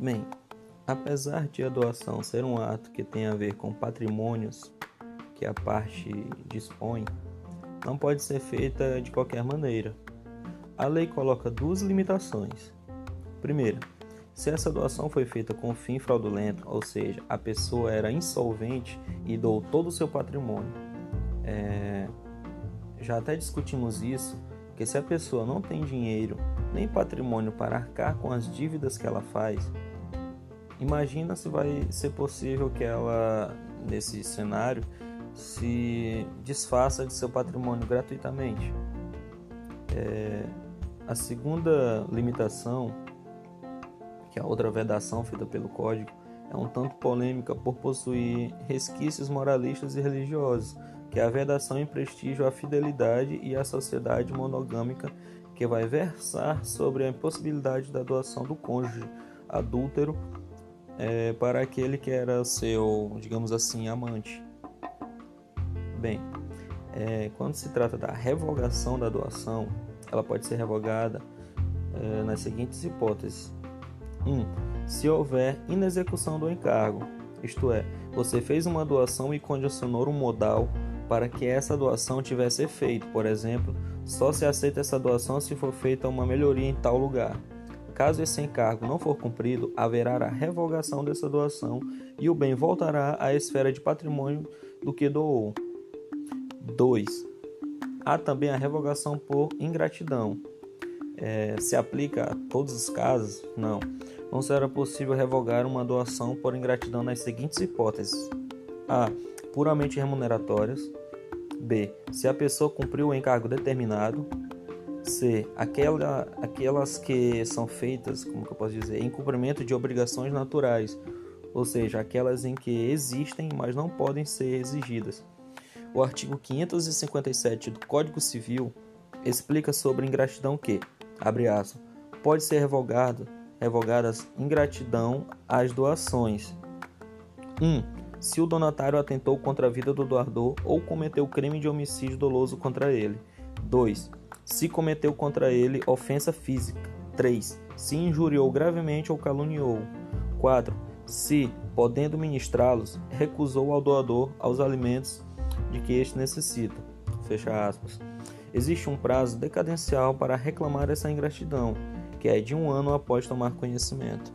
Bem, apesar de a doação ser um ato que tem a ver com patrimônios que a parte dispõe, não pode ser feita de qualquer maneira. A lei coloca duas limitações. Primeira, se essa doação foi feita com fim fraudulento, ou seja, a pessoa era insolvente e doou todo o seu patrimônio. É... Já até discutimos isso, que se a pessoa não tem dinheiro nem patrimônio para arcar com as dívidas que ela faz, imagina se vai ser possível que ela, nesse cenário, se desfaça de seu patrimônio gratuitamente. É, a segunda limitação, que é a outra vedação feita pelo Código, é um tanto polêmica por possuir resquícios moralistas e religiosos, que é a vedação em prestígio à fidelidade e à sociedade monogâmica, que vai versar sobre a impossibilidade da doação do cônjuge adúltero é, para aquele que era seu, digamos assim, amante. Bem, é, quando se trata da revogação da doação, ela pode ser revogada é, nas seguintes hipóteses: 1. Um, se houver inexecução do encargo, isto é, você fez uma doação e condicionou um modal para que essa doação tivesse efeito, por exemplo, só se aceita essa doação se for feita uma melhoria em tal lugar. Caso esse encargo não for cumprido, haverá a revogação dessa doação e o bem voltará à esfera de patrimônio do que doou. 2. Há também a revogação por ingratidão. É, se aplica a todos os casos? Não. Não será possível revogar uma doação por ingratidão nas seguintes hipóteses: A. Puramente remuneratórias. B. Se a pessoa cumpriu o encargo determinado. C. Aquela, aquelas que são feitas, como que eu posso dizer, em cumprimento de obrigações naturais, ou seja, aquelas em que existem, mas não podem ser exigidas. O artigo 557 do Código Civil explica sobre ingratidão que, abre aspas, pode ser revogado, revogadas ingratidão às doações. 1. Um, se o donatário atentou contra a vida do doador ou cometeu crime de homicídio doloso contra ele. 2. Se cometeu contra ele ofensa física. 3. Se injuriou gravemente ou caluniou. 4. Se, podendo ministrá-los, recusou ao doador aos alimentos de que este necessita. Fecha aspas. Existe um prazo decadencial para reclamar essa ingratidão, que é de um ano após tomar conhecimento.